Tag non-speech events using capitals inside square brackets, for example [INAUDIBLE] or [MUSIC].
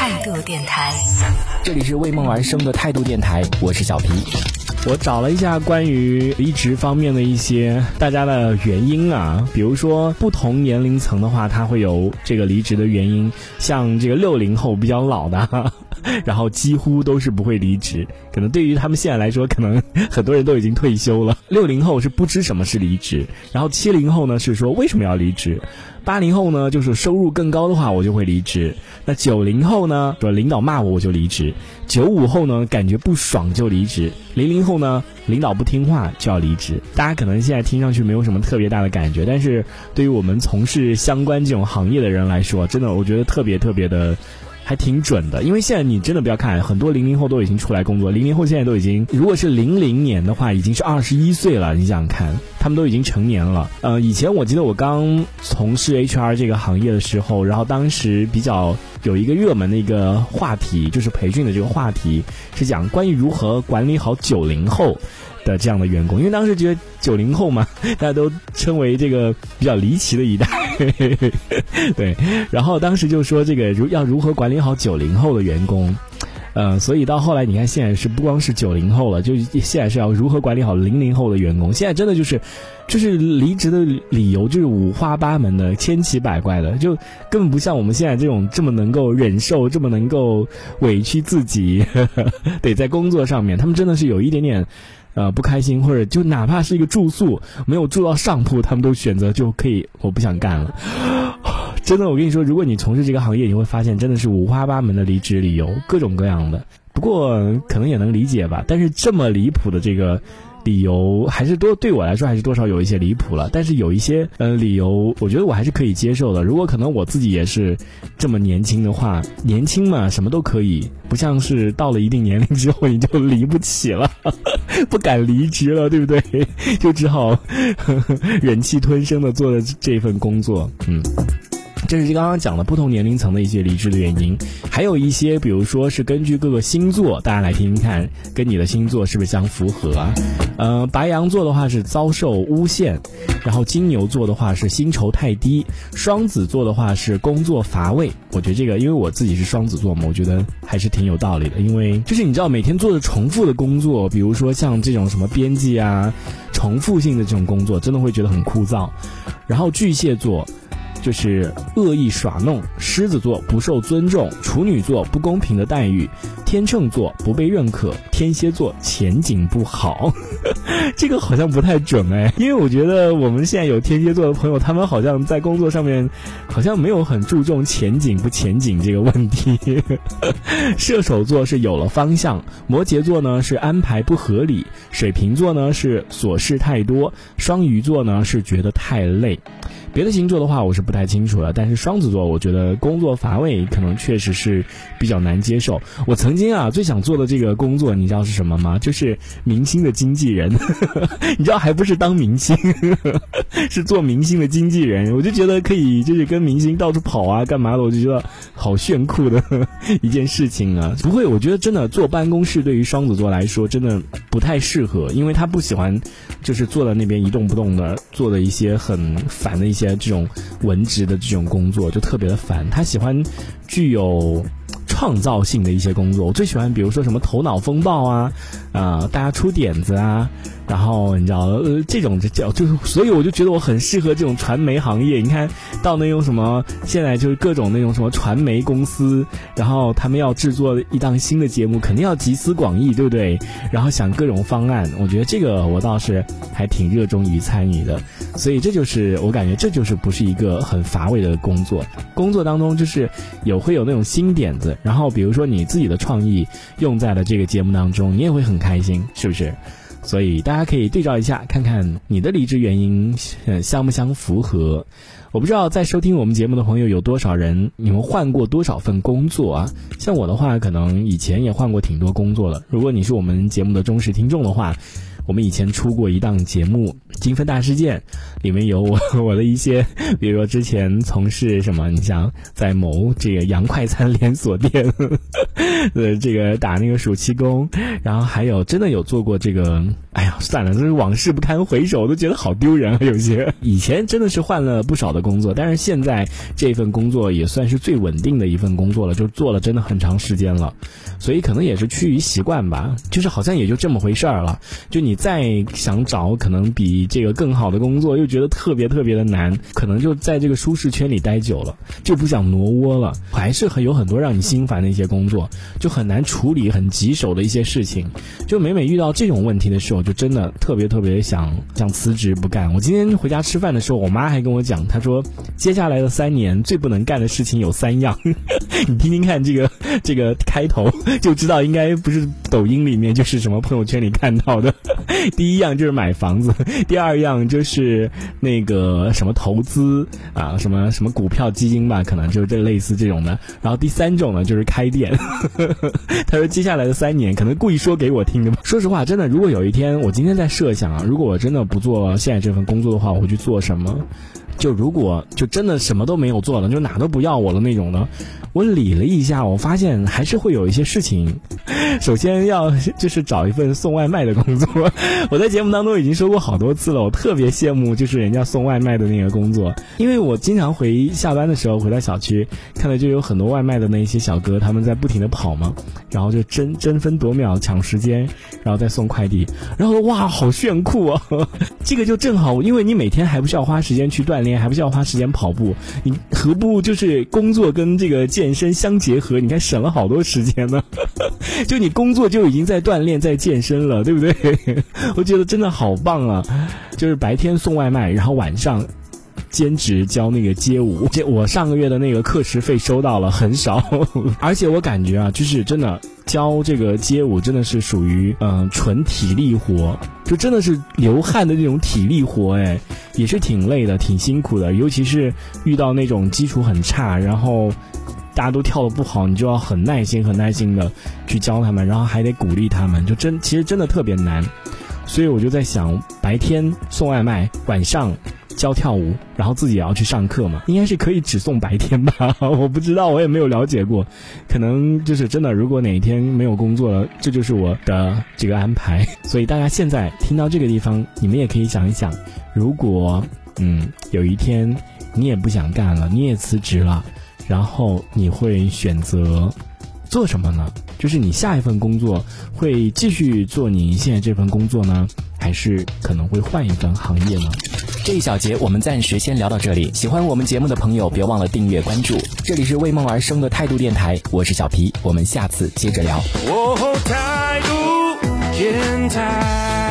态度电台，这里是为梦而生的态度电台，我是小皮。我找了一下关于离职方面的一些大家的原因啊，比如说不同年龄层的话，他会有这个离职的原因。像这个六零后比较老的，[LAUGHS] 然后几乎都是不会离职。可能对于他们现在来说，可能很多人都已经退休了。六零后是不知什么是离职，然后七零后呢是说为什么要离职。八零后呢，就是收入更高的话，我就会离职。那九零后呢，说领导骂我我就离职。九五后呢，感觉不爽就离职。零零后呢，领导不听话就要离职。大家可能现在听上去没有什么特别大的感觉，但是对于我们从事相关这种行业的人来说，真的我觉得特别特别的。还挺准的，因为现在你真的不要看，很多零零后都已经出来工作。零零后现在都已经，如果是零零年的话，已经是二十一岁了。你想看，他们都已经成年了。呃，以前我记得我刚从事 HR 这个行业的时候，然后当时比较有一个热门的一个话题，就是培训的这个话题，是讲关于如何管理好九零后。的这样的员工，因为当时觉得九零后嘛，[LAUGHS] 大家都称为这个比较离奇的一代，[LAUGHS] 对。然后当时就说这个如要如何管理好九零后的员工，呃，所以到后来你看现在是不光是九零后了，就现在是要如何管理好零零后的员工。现在真的就是，就是离职的理由就是五花八门的、千奇百怪的，就根本不像我们现在这种这么能够忍受、这么能够委屈自己，[LAUGHS] 得在工作上面，他们真的是有一点点。呃，不开心或者就哪怕是一个住宿没有住到上铺，他们都选择就可以，我不想干了。真的，我跟你说，如果你从事这个行业，你会发现真的是五花八门的离职理由，各种各样的。不过可能也能理解吧。但是这么离谱的这个。理由还是多，对我来说还是多少有一些离谱了。但是有一些呃理由，我觉得我还是可以接受的。如果可能我自己也是这么年轻的话，年轻嘛，什么都可以，不像是到了一定年龄之后你就离不起了，[LAUGHS] 不敢离职了，对不对？就只好忍气吞声的做这份工作，嗯。这是刚刚讲的不同年龄层的一些离职的原因，还有一些，比如说是根据各个星座，大家来听听看，跟你的星座是不是相符合啊？呃，白羊座的话是遭受诬陷，然后金牛座的话是薪酬太低，双子座的话是工作乏味。我觉得这个，因为我自己是双子座嘛，我觉得还是挺有道理的。因为就是你知道，每天做的重复的工作，比如说像这种什么编辑啊，重复性的这种工作，真的会觉得很枯燥。然后巨蟹座。就是恶意耍弄，狮子座不受尊重，处女座不公平的待遇，天秤座不被认可，天蝎座前景不好。这个好像不太准哎，因为我觉得我们现在有天蝎座的朋友，他们好像在工作上面好像没有很注重前景不前景这个问题。[LAUGHS] 射手座是有了方向，摩羯座呢是安排不合理，水瓶座呢是琐事太多，双鱼座呢是觉得太累。别的星座的话，我是不太清楚了。但是双子座，我觉得工作乏味，可能确实是比较难接受。我曾经啊，最想做的这个工作，你知道是什么吗？就是明星的经纪人。[LAUGHS] 你知道，还不是当明星，[LAUGHS] 是做明星的经纪人。我就觉得可以，就是跟明星到处跑啊，干嘛的？我就觉得好炫酷的 [LAUGHS] 一件事情啊。不会，我觉得真的坐办公室对于双子座来说，真的不太适合，因为他不喜欢，就是坐在那边一动不动的，做的一些很烦的一些。这种文职的这种工作就特别的烦，他喜欢具有创造性的一些工作。我最喜欢，比如说什么头脑风暴啊，啊，大家出点子啊。然后你知道，呃，这种就叫就是，所以我就觉得我很适合这种传媒行业。你看到那种什么，现在就是各种那种什么传媒公司，然后他们要制作一档新的节目，肯定要集思广益，对不对？然后想各种方案，我觉得这个我倒是还挺热衷于参与的。所以这就是我感觉这就是不是一个很乏味的工作。工作当中就是有会有那种新点子，然后比如说你自己的创意用在了这个节目当中，你也会很开心，是不是？所以大家可以对照一下，看看你的离职原因相不相符合。我不知道在收听我们节目的朋友有多少人，你们换过多少份工作啊？像我的话，可能以前也换过挺多工作的。如果你是我们节目的忠实听众的话。我们以前出过一档节目《金分大事件》，里面有我 [LAUGHS] 我的一些，比如说之前从事什么，你像在某这个洋快餐连锁店，呃，[LAUGHS] 这个打那个暑期工，然后还有真的有做过这个，哎呀，算了，这是往事不堪回首，我都觉得好丢人啊，有些以前真的是换了不少的工作，但是现在这份工作也算是最稳定的一份工作了，就做了真的很长时间了，所以可能也是趋于习惯吧，就是好像也就这么回事儿了。就你再想找可能比这个更好的工作，又觉得特别特别的难，可能就在这个舒适圈里待久了，就不想挪窝了。还是很有很多让你心烦的一些工作，就很难处理很棘手的一些事情。就每每遇到这种问题的时候，就真的特别特别想想辞职不干。我今天回家吃饭的时候，我妈还跟我讲，她说接下来的三年最不能干的事情有三样，[LAUGHS] 你听听看这个这个开头就知道应该不是抖音里面就是什么朋友圈里看到的。[LAUGHS] 第一样就是买房子，[LAUGHS] 第二样就是那个什么投资啊，什么什么股票基金吧，可能就是这类似这种的。然后第三种呢就是开店。[LAUGHS] 他说接下来的三年可能故意说给我听的。说实话，真的，如果有一天我今天在设想啊，如果我真的不做现在这份工作的话，我会去做什么？就如果就真的什么都没有做了，就哪都不要我了那种的，我理了一下，我发现还是会有一些事情。[LAUGHS] 首先要就是找一份送外卖的工作。我在节目当中已经说过好多次了，我特别羡慕就是人家送外卖的那个工作，因为我经常回下班的时候回到小区，看到就有很多外卖的那些小哥他们在不停的跑嘛，然后就争争分夺秒抢时间，然后再送快递，然后哇好炫酷啊！[LAUGHS] 这个就正好，因为你每天还不需要花时间去锻炼。还不需要花时间跑步，你何不就是工作跟这个健身相结合？你看省了好多时间呢。[LAUGHS] 就你工作就已经在锻炼、在健身了，对不对？[LAUGHS] 我觉得真的好棒啊！就是白天送外卖，然后晚上。兼职教那个街舞，这我上个月的那个课时费收到了，很少，[LAUGHS] 而且我感觉啊，就是真的教这个街舞真的是属于嗯纯体力活，就真的是流汗的那种体力活，哎，也是挺累的，挺辛苦的，尤其是遇到那种基础很差，然后大家都跳的不好，你就要很耐心、很耐心的去教他们，然后还得鼓励他们，就真其实真的特别难，所以我就在想，白天送外卖，晚上。教跳舞，然后自己也要去上课嘛，应该是可以只送白天吧？[LAUGHS] 我不知道，我也没有了解过，可能就是真的。如果哪一天没有工作了，这就是我的这个安排。所以大家现在听到这个地方，你们也可以想一想，如果嗯有一天你也不想干了，你也辞职了，然后你会选择做什么呢？就是你下一份工作会继续做你现在这份工作呢，还是可能会换一份行业呢？这一小节我们暂时先聊到这里。喜欢我们节目的朋友，别忘了订阅关注。这里是为梦而生的态度电台，我是小皮，我们下次接着聊。态度电台。